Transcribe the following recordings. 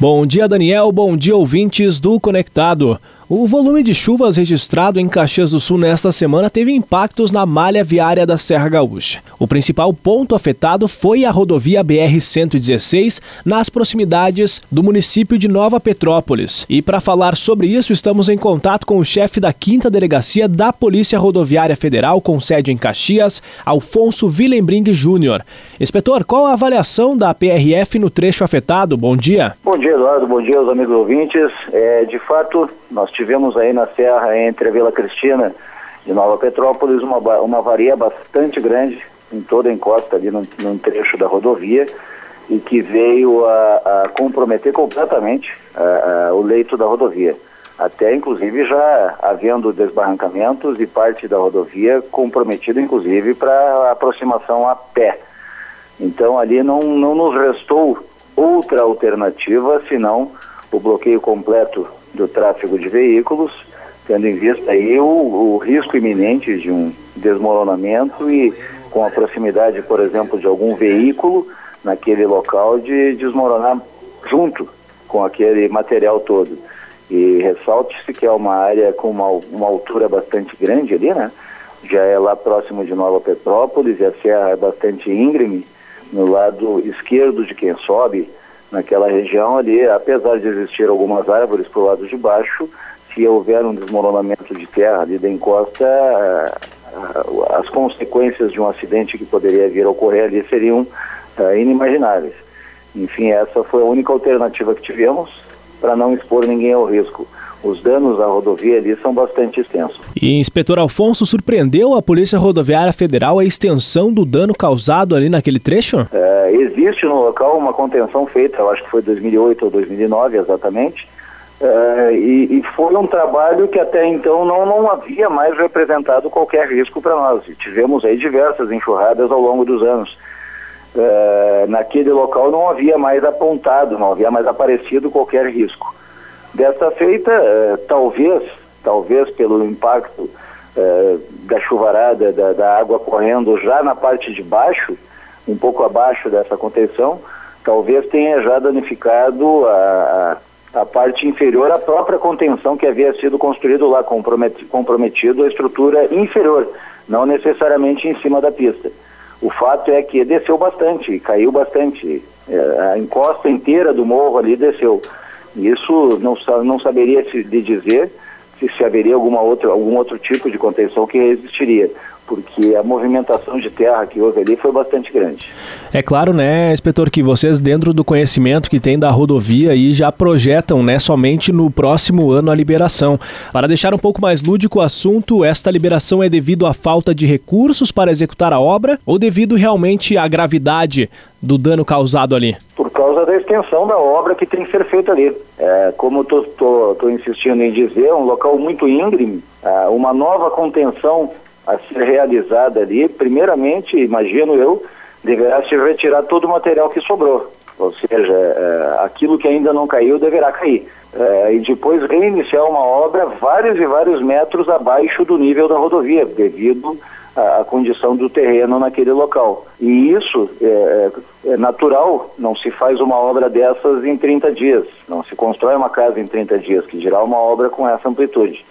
Bom dia, Daniel. Bom dia, ouvintes do Conectado. O volume de chuvas registrado em Caxias do Sul nesta semana teve impactos na malha viária da Serra Gaúcha. O principal ponto afetado foi a rodovia BR-116, nas proximidades do município de Nova Petrópolis. E para falar sobre isso, estamos em contato com o chefe da 5 Delegacia da Polícia Rodoviária Federal, com sede em Caxias, Alfonso Willembring Júnior. Inspetor, qual a avaliação da PRF no trecho afetado? Bom dia. Bom dia, Eduardo. Bom dia aos amigos ouvintes. É, de fato, nós tivemos aí na serra entre a Vila Cristina e Nova Petrópolis uma, uma avaria bastante grande em toda a encosta ali num, num trecho da rodovia e que veio a, a comprometer completamente a, a, o leito da rodovia. Até inclusive já havendo desbarrancamentos e parte da rodovia comprometida inclusive para aproximação a pé. Então ali não, não nos restou outra alternativa senão o bloqueio completo do tráfego de veículos, tendo em vista aí o, o risco iminente de um desmoronamento e com a proximidade, por exemplo, de algum veículo naquele local de desmoronar junto com aquele material todo. E ressalte-se que é uma área com uma, uma altura bastante grande ali, né? Já é lá próximo de Nova Petrópolis e a serra é bastante íngreme no lado esquerdo de quem sobe naquela região ali, apesar de existir algumas árvores para o lado de baixo, se houver um desmoronamento de terra ali da encosta, eh, as consequências de um acidente que poderia vir a ocorrer ali seriam eh, inimagináveis. Enfim, essa foi a única alternativa que tivemos para não expor ninguém ao risco os danos à rodovia ali são bastante extensos. E inspetor Alfonso surpreendeu a Polícia Rodoviária Federal a extensão do dano causado ali naquele trecho? É, existe no local uma contenção feita, eu acho que foi 2008 ou 2009 exatamente, é, e, e, foi um trabalho que até então não, não havia mais representado qualquer risco para nós. E tivemos aí diversas enxurradas ao longo dos anos. É, naquele local não havia mais apontado, não havia mais aparecido qualquer risco. Desta feita, eh, talvez, talvez pelo impacto eh, da chuvarada, da, da, água correndo já na parte de baixo, um pouco abaixo dessa contenção, talvez tenha já danificado a, a, parte inferior, a própria contenção que havia sido construído lá, comprometido, comprometido a estrutura inferior, não necessariamente em cima da pista. O fato é que desceu bastante, caiu bastante. Eh, a encosta inteira do morro ali desceu. Isso não, não saberia se, dizer se, se haveria alguma outra, algum outro tipo de contenção que existiria porque a movimentação de terra que houve ali foi bastante grande. É claro, né, inspetor, que vocês dentro do conhecimento que tem da rodovia aí já projetam, né, somente no próximo ano a liberação. Para deixar um pouco mais lúdico o assunto, esta liberação é devido à falta de recursos para executar a obra ou devido realmente à gravidade do dano causado ali? Causa da extensão da obra que tem que ser feita ali. É, como estou insistindo em dizer, é um local muito íngreme, é, uma nova contenção a ser realizada ali, primeiramente, imagino eu, deverá se retirar todo o material que sobrou. Ou seja, é, aquilo que ainda não caiu deverá cair. É, e depois reiniciar uma obra vários e vários metros abaixo do nível da rodovia, devido à, à condição do terreno naquele local. E isso é, é, é natural, não se faz uma obra dessas em 30 dias, não se constrói uma casa em 30 dias, que dirá uma obra com essa amplitude.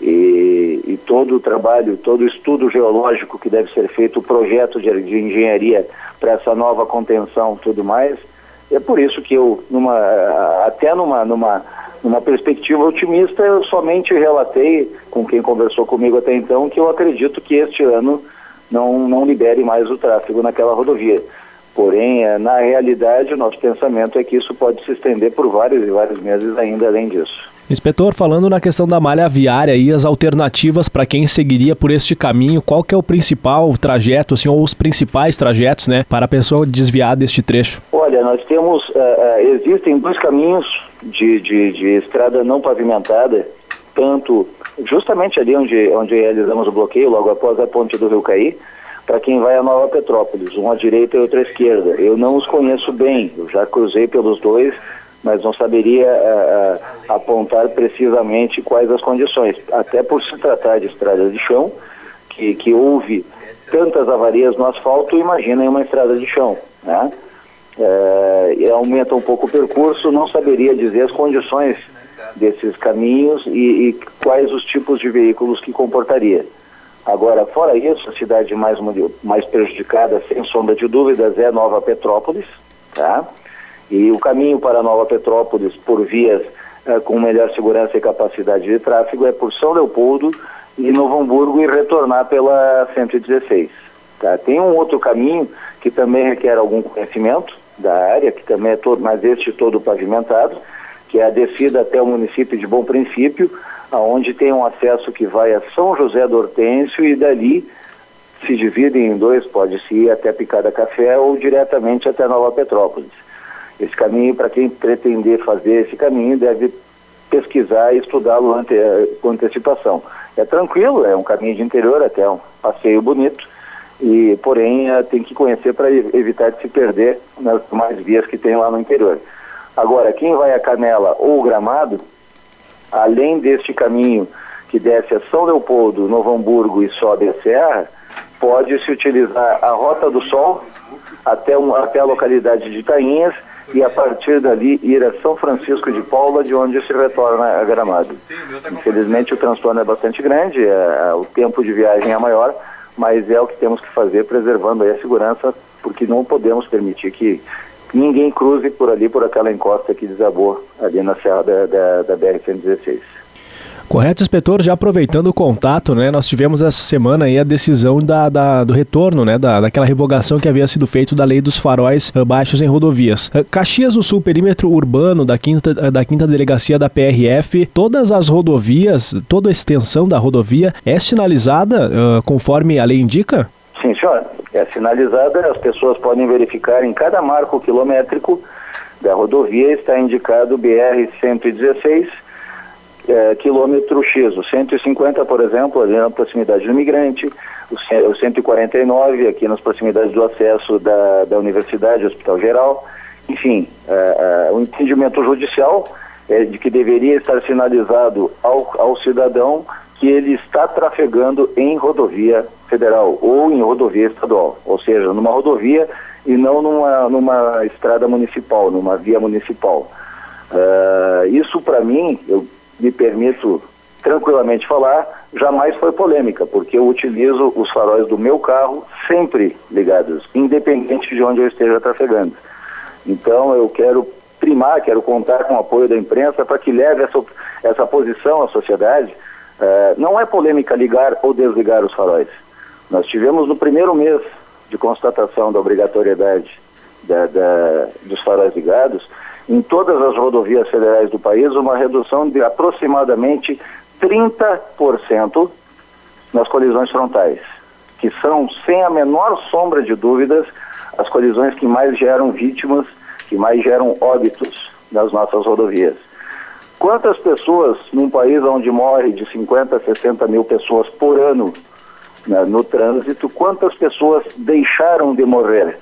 E, e, todo o trabalho, todo o estudo geológico que deve ser feito, o projeto de, de engenharia para essa nova contenção tudo mais, é por isso que eu, numa, até numa, numa, numa perspectiva otimista, eu somente relatei com quem conversou comigo até então que eu acredito que este ano não, não libere mais o tráfego naquela rodovia. Porém, é, na realidade, o nosso pensamento é que isso pode se estender por vários e vários meses ainda além disso. Inspetor, falando na questão da malha viária e as alternativas para quem seguiria por este caminho, qual que é o principal trajeto, assim, ou os principais trajetos, né, para a pessoa desviar deste trecho? Olha, nós temos, uh, uh, existem dois caminhos de, de, de, estrada não pavimentada, tanto justamente ali onde, onde realizamos o bloqueio, logo após a ponte do Rio Caí, para quem vai a Nova Petrópolis, um à direita e outro à esquerda. Eu não os conheço bem, eu já cruzei pelos dois, mas não saberia uh, apontar precisamente quais as condições, até por se tratar de estradas de chão, que, que houve tantas avarias no asfalto, imagina em uma estrada de chão. Né? É, aumenta um pouco o percurso, não saberia dizer as condições desses caminhos e, e, quais os tipos de veículos que comportaria. Agora, fora isso, a cidade mais, mais prejudicada, sem sombra de dúvidas, é Nova Petrópolis, tá? E o caminho para Nova Petrópolis, por vias é, com melhor segurança e capacidade de tráfego, é por São Leopoldo e Novo Hamburgo e retornar pela 116. Tá? Tem um outro caminho que também requer algum conhecimento da área, que também é todo, mas este todo pavimentado, que é a descida até o município de Bom Princípio, aonde tem um acesso que vai a São José do Hortêncio e dali se divide em dois, pode-se ir até Picada Café ou diretamente até Nova Petrópolis. Esse caminho, para quem pretender fazer esse caminho, deve pesquisar e estudá-lo ante, com antecipação. É tranquilo, é um caminho de interior, até um passeio bonito, e porém eh, tem que conhecer para evitar de se perder nas mais vias que tem lá no interior. Agora, quem vai a Canela ou Gramado, além deste caminho que desce a São Leopoldo, Novo Hamburgo e sobe a Serra, pode se utilizar a Rota do Sol até, um, até a localidade de Tainhas e a partir dali ir a São Francisco de Paula, de onde se retorna a Gramado. Infelizmente o transtorno é bastante grande, é, é, o tempo de viagem é maior, mas é o que temos que fazer preservando a segurança, porque não podemos permitir que ninguém cruze por ali, por aquela encosta que desabou ali na serra da, da, da BR-116. Correto, inspetor. Já aproveitando o contato, né, nós tivemos essa semana aí a decisão da, da do retorno, né, da, daquela revogação que havia sido feito da lei dos faróis uh, baixos em rodovias. Uh, Caxias do Sul, perímetro urbano da quinta, uh, da quinta delegacia da PRF, todas as rodovias, toda a extensão da rodovia é sinalizada conforme a lei indica? Sim, senhor. É sinalizada, as pessoas podem verificar em cada marco quilométrico da rodovia está indicado BR 116 é, quilômetro X, o 150, por exemplo, ali na proximidade do migrante, o, 149 aqui nas proximidades do acesso da, da Universidade Hospital Geral, enfim, é, é, o entendimento judicial é de que deveria estar sinalizado ao, ao cidadão que ele está trafegando em rodovia federal ou em rodovia estadual, ou seja, numa rodovia e não numa, numa estrada municipal, numa via municipal. Uh, isso para mim, eu me permito tranquilamente falar, jamais foi polêmica, porque eu utilizo os faróis do meu carro sempre ligados, independente de onde eu esteja trafegando. Então eu quero primar, quero contar com o apoio da imprensa para que leve essa, essa posição à sociedade. Uh, não é polêmica ligar ou desligar os faróis. Nós tivemos no primeiro mês de constatação da obrigatoriedade da, da, dos faróis ligados, em todas as rodovias federais do país uma redução de aproximadamente 30% nas colisões frontais, que são, sem a menor sombra de dúvidas, as colisões que mais geram vítimas, que mais geram óbitos nas nossas rodovias. Quantas pessoas num país onde morre de 50 a 60 mil pessoas por ano né, no trânsito, quantas pessoas deixaram de morrer?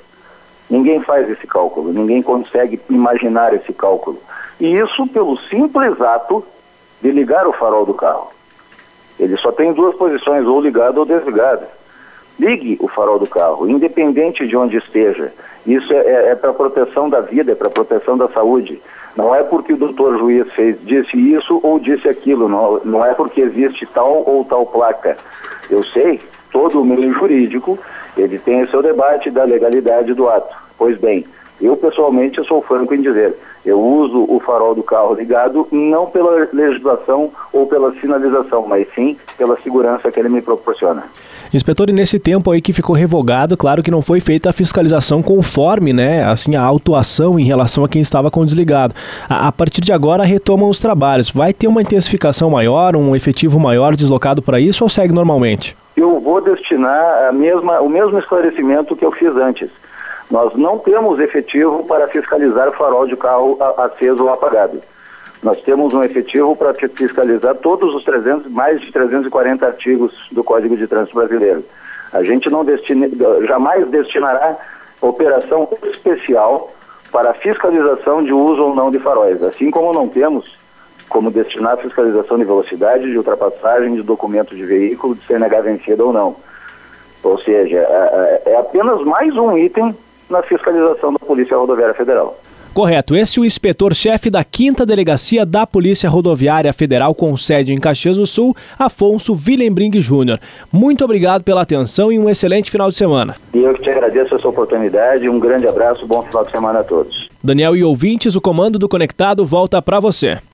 Ninguém faz esse cálculo, ninguém consegue imaginar esse cálculo. E isso pelo simples ato de ligar o farol do carro. Ele só tem duas posições, ou ligado ou desligado. Ligue o farol do carro, independente de onde esteja. Isso é, é, é para proteção da vida, é para proteção da saúde. Não é porque o doutor juiz fez, disse isso ou disse aquilo, não, não é porque existe tal ou tal placa. Eu sei, todo o meio jurídico ele tem o seu debate da legalidade do ato. Pois bem, eu pessoalmente sou franco em dizer, eu uso o farol do carro ligado não pela legislação ou pela sinalização, mas sim pela segurança que ele me proporciona. Inspetor, e nesse tempo aí que ficou revogado, claro que não foi feita a fiscalização conforme, né, assim, a autuação em relação a quem estava com desligado. A, a partir de agora retomam os trabalhos. Vai ter uma intensificação maior, um efetivo maior deslocado para isso ou segue normalmente? Eu vou destinar a mesma, o mesmo esclarecimento que eu fiz antes. Nós não temos efetivo para fiscalizar farol de carro aceso ou apagado. Nós temos um efetivo para fiscalizar todos os 300, mais de 340 artigos do Código de Trânsito Brasileiro. A gente não destina, jamais destinará operação especial para fiscalização de uso ou não de faróis, assim como não temos como destinar fiscalização de velocidade, de ultrapassagem, de documento de veículo, de CNH vencido ou não. Ou seja, é, é, é apenas mais um item na fiscalização da Polícia Rodoviária Federal. Correto. Esse é o inspetor-chefe da 5 Delegacia da Polícia Rodoviária Federal, com sede em Caxias do Sul, Afonso Willembring Júnior. Muito obrigado pela atenção e um excelente final de semana. E eu que te agradeço essa oportunidade. Um grande abraço, bom final de semana a todos. Daniel e ouvintes, o comando do Conectado volta para você.